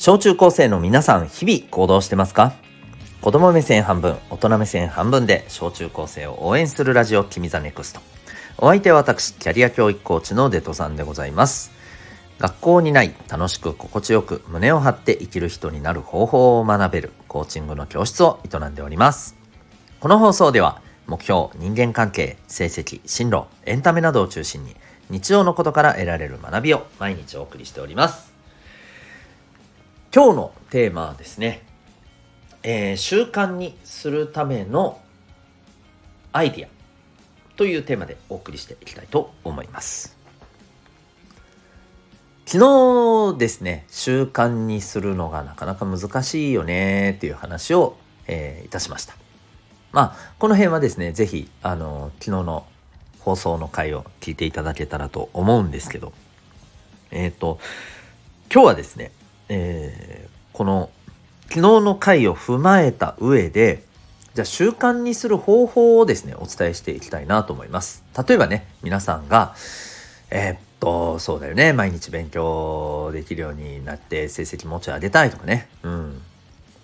小中高生の皆さん、日々行動してますか？子供目線半分、大人目線半分で小中高生を応援するラジオ、君 the NEXT。お相手は私、キャリア教育コーチのデトさんでございます。学校にない楽しく心地よく胸を張って生きる人になる方法を学べるコーチングの教室を営んでおります。この放送では目標、人間関係、成績、進路、エンタメなどを中心に日常のことから得られる学びを毎日お送りしております。今日のテーマはですね、えー、習慣にするためのアイディアというテーマでお送りしていきたいと思います。昨日ですね、習慣にするのがなかなか難しいよねっていう話を、えー、いたしました。まあ、この辺はですね、是非あの、昨日の放送の回を聞いていただけたらと思うんですけど、えっ、ー、と、今日はですね、えー、この昨日の回を踏まえた上でじゃあ習慣にする方法をですねお伝えしていきたいなと思います。例えばね皆さんがえー、っとそうだよね毎日勉強できるようになって成績もうち上げたいとかね。うん。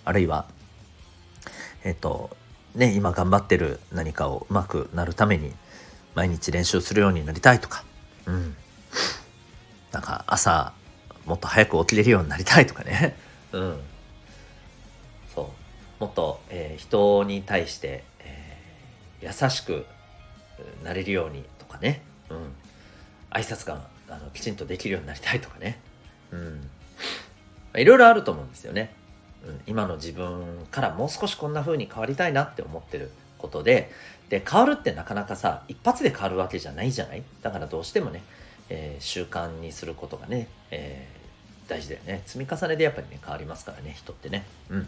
あるいはえー、っとね今頑張ってる何かをうまくなるために毎日練習するようになりたいとか。うん。なんか朝もっと早く起きれるようになりたいとかね。うん。そう。もっと、えー、人に対して、えー、優しくなれるようにとかね。うん。挨拶があのきちんとできるようになりたいとかね。うん。いろいろあると思うんですよね、うん、今の自分からもう少しこんな風に変わりたいなって思ってることで。で変わるってなかなかさ一発で変わるわけじゃないじゃない？だからどうしてもね、えー、習慣にすることがね、え大事だよね。積み重ねでやっぱりね変わりますからね人ってね。うん。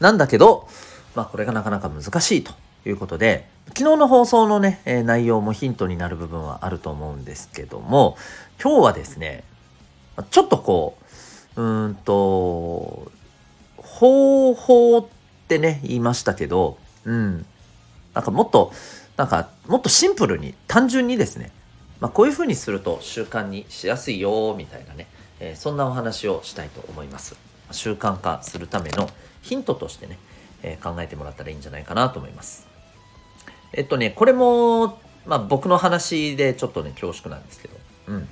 なんだけどまあこれがなかなか難しいということで昨日の放送のね、えー、内容もヒントになる部分はあると思うんですけども今日はですねちょっとこううーんと方法ってね言いましたけどうん。なんかもっとなんかもっとシンプルに単純にですねまあ、こういうふうにすると習慣にしやすいよみたいなね。え、そんなお話をしたいと思います。習慣化するためのヒントとしてね、え、考えてもらったらいいんじゃないかなと思います。えっとねこれもまあ僕の話でちょっとね恐縮なんですけど。うん。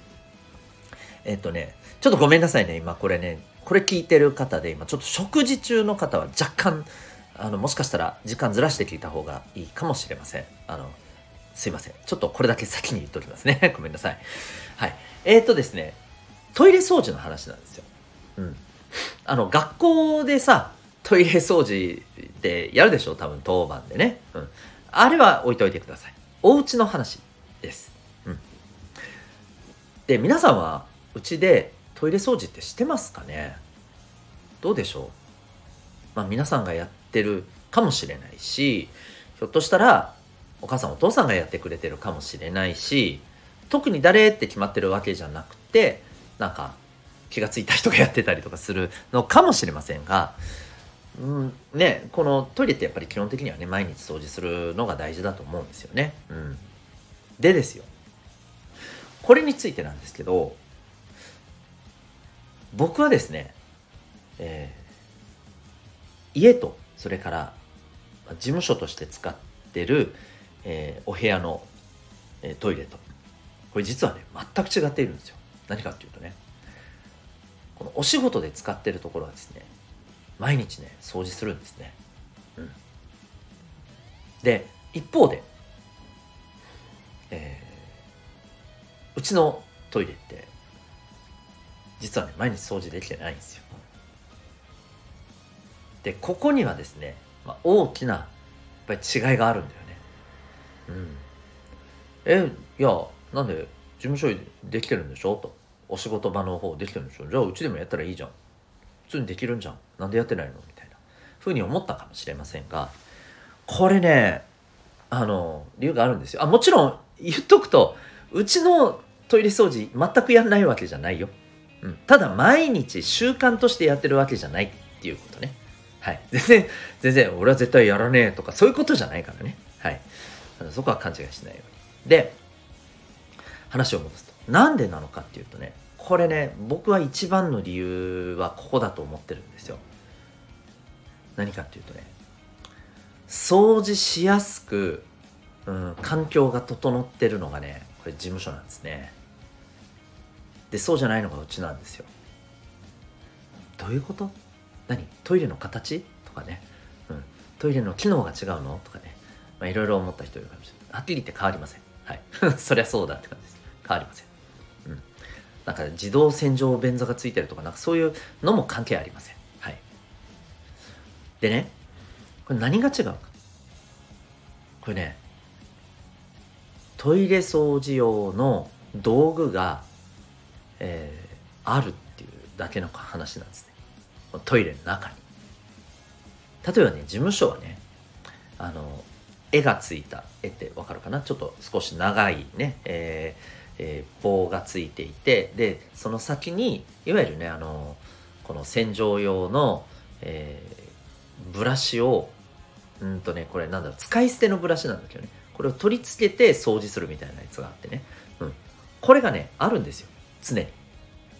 えっとねちょっとごめんなさいね今これねこれ聞いてる方で今ちょっと食事中の方は若干あのもしかしたら時間ずらして聞いた方がいいかもしれません。あのすいません。ちょっとこれだけ先に言っておきますね。ごめんなさい。はい。えー、とですねトイレ掃除の話なんですよ。うん。あの、学校でさ、トイレ掃除ってやるでしょ？多分当番でね。うん。あれは置いといてください。お家の話です。うん。で、皆さんはうちでトイレ掃除ってしてますかね？どうでしょう？まあ皆さんがやってるかもしれないし、ひょっとしたらお母さんお父さんがやってくれてるかもしれないし、特に誰って決まってるわけじゃなくて、なんか気が付いた人がやってたりとかするのかもしれませんが、うん、ねこのトイレってやっぱり基本的にはね毎日掃除するのが大事だと思うんですよね。うん、でですよこれについてなんですけど僕はですね、えー、家とそれから事務所として使ってる、えー、お部屋の、えー、トイレとこれ実はね全く違っているんですよ。何かっていうとねこのお仕事で使ってるところはですね毎日ね掃除するんですね。うん、で一方で、えー、うちのトイレって実はね毎日掃除できてないんですよ。でここにはですね、まあ、大きなやっぱり違いがあるんだよね。うん。えいやなんで事務所できてるんでしょ？と。お仕事場の方できてるんでしょ？じゃあうちでもやったらいいじゃん。普通にできるんじゃん。なんでやってないの？みたいな。ふうに思ったかもしれませんが。これねあの理由があるんですよ。あもちろん言っとくとうちのトイレ掃除全くやんないわけじゃないよ、うん、ただ毎日習慣としてやってるわけじゃない。っていうことね。はい。全然全然俺は絶対やらねえとかそういうことじゃないからね。はい。そこは勘違いしないように。で話を戻すと。なんでなのかっていうとねこれね僕は一番の理由はここだと思ってるんですよ。何かっていうとね掃除しやすく、うん、環境が整ってるのがねこれ事務所なんですね。でそうじゃないのがうちなんですよ。どういうこと？何？トイレの形？とかね、うん、トイレの機能が違うの？とかね。いろいろ思った人いるかもしれない。はっきり言って変わりません。はい。そりゃそうだって感じです。変わりません。うん。なんか自動洗浄便座がついてるとかなんかそういうのも関係ありません。はい。でねこれ何が違うか。これねトイレ掃除用の道具が、えー、あるっていうだけの話なんですね。トイレの中に。例えばね事務所はねあの絵がついた絵ってわかるかな？ちょっと少し長いね、えーえー、棒がついていてでその先にいわゆるねあのこの洗浄用の、えー、ブラシをうんとねこれなんだろう使い捨てのブラシなんだけどねこれを取り付けて掃除するみたいなやつがあってね、うん、これがねあるんですよ。常に。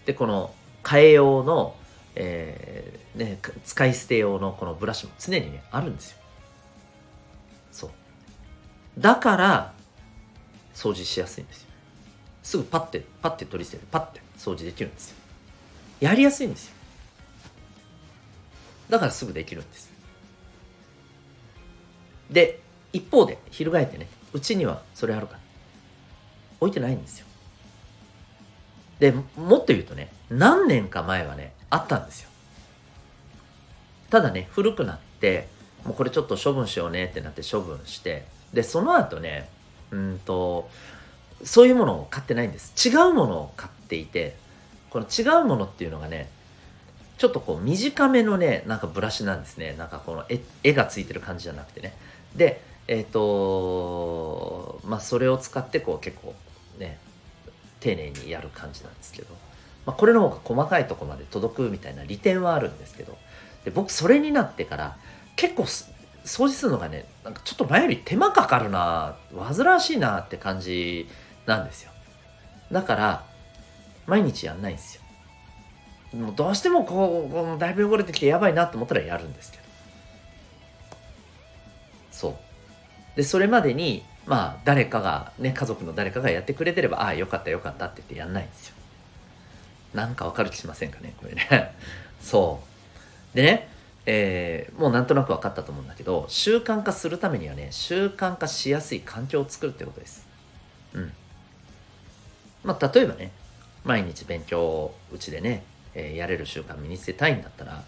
でこの替え用の、えーね、使い捨て用のこのブラシも常にねあるんですよ。そう。だから掃除しやすいんですよ。すぐパッてパッて取り捨ててパッて掃除できるんですよ。やりやすいんですよ。だからすぐできるんです。で一方で翻ってねうちにはそれあるか置いてないんですよ。でもっと言うとね何年か前はねあったんですよ。ただね古くなってもうこれちょっと処分しようねってなって処分してでその後ねうんとそういうものを買ってないんです。違うものを買っていてこの違うものっていうのがねちょっとこう短めのねなんかブラシなんですね。なんかこの絵絵がついてる感じじゃなくてね。でえっ、ー、とまあそれを使ってこう結構ね丁寧にやる感じなんですけど、まあ、これの方が細かいとこまで届くみたいな利点はあるんですけど。で僕それになってから結構掃除するのがねなんかちょっと前より手間かかるな煩わしいなって感じなんですよ。だから毎日やんないんですよ。もうどうしてもこうだいぶ汚れてきてやばいなと思ったらやるんですけど。そう。でそれまでにまあ誰かがね家族の誰かがやってくれてればああよかったよかったって言ってやんないんですよ。なんかわかる気しませんかねこれね。そう。でねえー、もうなんとなく分かったと思うんだけど習慣化するためにはね習慣化しやすい環境を作るってことです。うん。まあ例えばね毎日勉強をうちでね、えー、やれる習慣身につけたいんだったら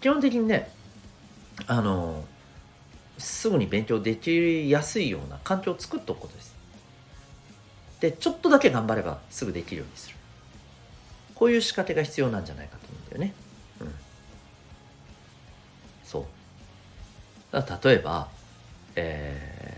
基本的にねあのーすぐに勉強できやすいような環境を作っておくことです。で、ちょっとだけ頑張ればすぐできるようにする。こういう仕掛けが必要なんじゃないかと思うんだよね。うん。そう。だ例えば、えー、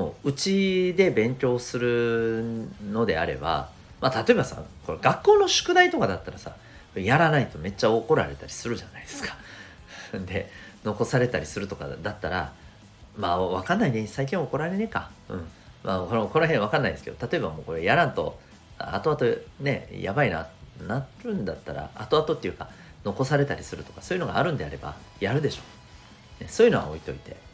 もううちで勉強するのであれば、まあ例えばさ、これ学校の宿題とかだったらさ、やらないとめっちゃ怒られたりするじゃないですか。で、残されたりするとかだったらまあ分かんないね最近怒られねえか。うん。まあこのこの辺分かんないですけど例えばもうこれやらんと後々ねやばいななるんだったら後々っていうか残されたりするとかそういうのがあるんであればやるでしょ。う、そういうのは置いといて。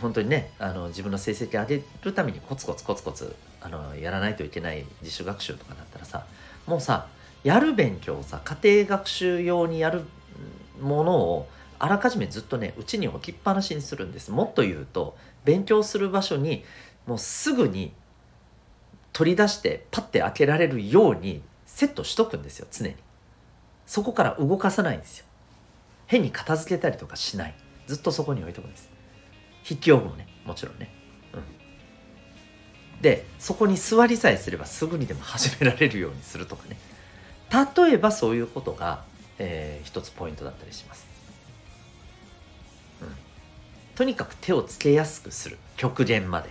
本当にねあの自分の成績上げるためにコツコツコツコツあのやらないといけない自主学習とかだったらさもうさやる勉強をさ家庭学習用にやるものをあらかじめずっとねうちに置きっぱなしにするんです。もっと言うと勉強する場所にもうすぐに取り出してパッて開けられるようにセットしとくんですよ常に。そこから動かさないんですよ。変に片付けたりとかしない。ずっとそこに置いとくんです。筆記用具もねもちろんね。うん。でそこに座りさえすればすぐにでも始められるようにするとかね。例えばそういうことがえー、一つポイントだったりします、うん、とにかく手をつけやすくする。極限まで。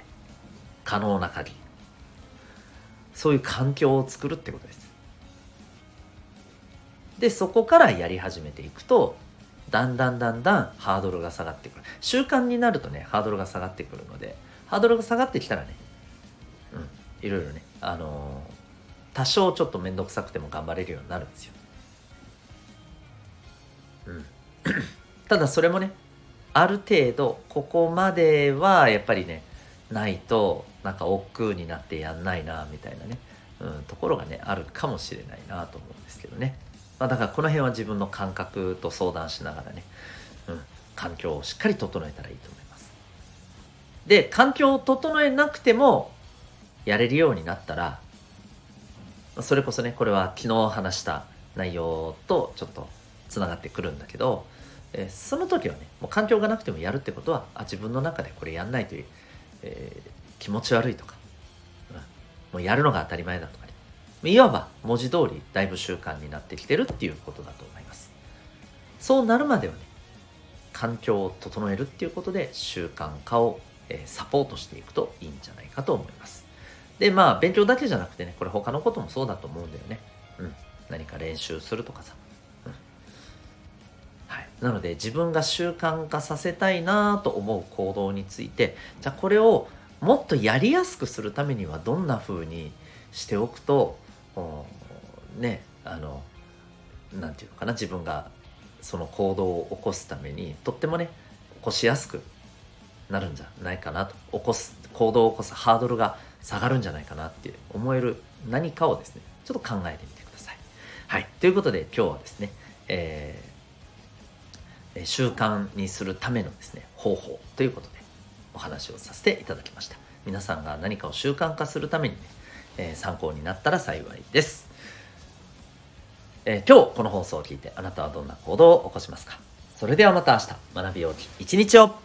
可能な限り。そういう環境を作るってことです。でそこからやり始めていくとだんだんだんだんハードルが下がってくる。習慣になるとねハードルが下がってくるのでハードルが下がってきたらねうんいろいろねあのー多少ちょっと面倒くさくても頑張れるようになるんですよ。うん、ただそれもねある程度ここまではやっぱりねないとなんか億劫になってやんないなみたいなね、うん、ところがねあるかもしれないなと思うんですけどね、まあ、だからこの辺は自分の感覚と相談しながらね、うん、環境をしっかり整えたらいいと思います。で環境を整えなくてもやれるようになったらそれこそねこれは昨日話した内容とちょっとつながってくるんだけど、えー、その時はねもう環境がなくてもやるってことはあ自分の中でこれやんないという、えー、気持ち悪いとか、うん、もうやるのが当たり前だと。いわば文字通りだいぶ習慣になってきてるっていうことだと思います。そうなるまではね環境を整えるっていうことで習慣化を、え、サポートしていくといいんじゃないかと思います。でまあ勉強だけじゃなくてねこれ他のこともそうだと思うんだよね。うん。何か練習するとかさ、うん。はい、なので自分が習慣化させたいなと思う行動についてじゃあこれをもっとやりやすくするためにはどんな風にしておくとねあの何て言うのかな自分がその行動を起こすためにとってもね起こしやすくなるんじゃないかなと起こす行動を起こすハードルが下がるんじゃないかなって思える何かをですねちょっと考えてみてください。はい、ということで今日はですね、えー、習慣にするためのですね方法ということでお話をさせていただきました。皆さんが何かを習慣化するためにね、えー、参考になったら幸いです。えー、今日この放送を聞いてあなたはどんな行動を起こしますか？それではまた明日学びよう一日を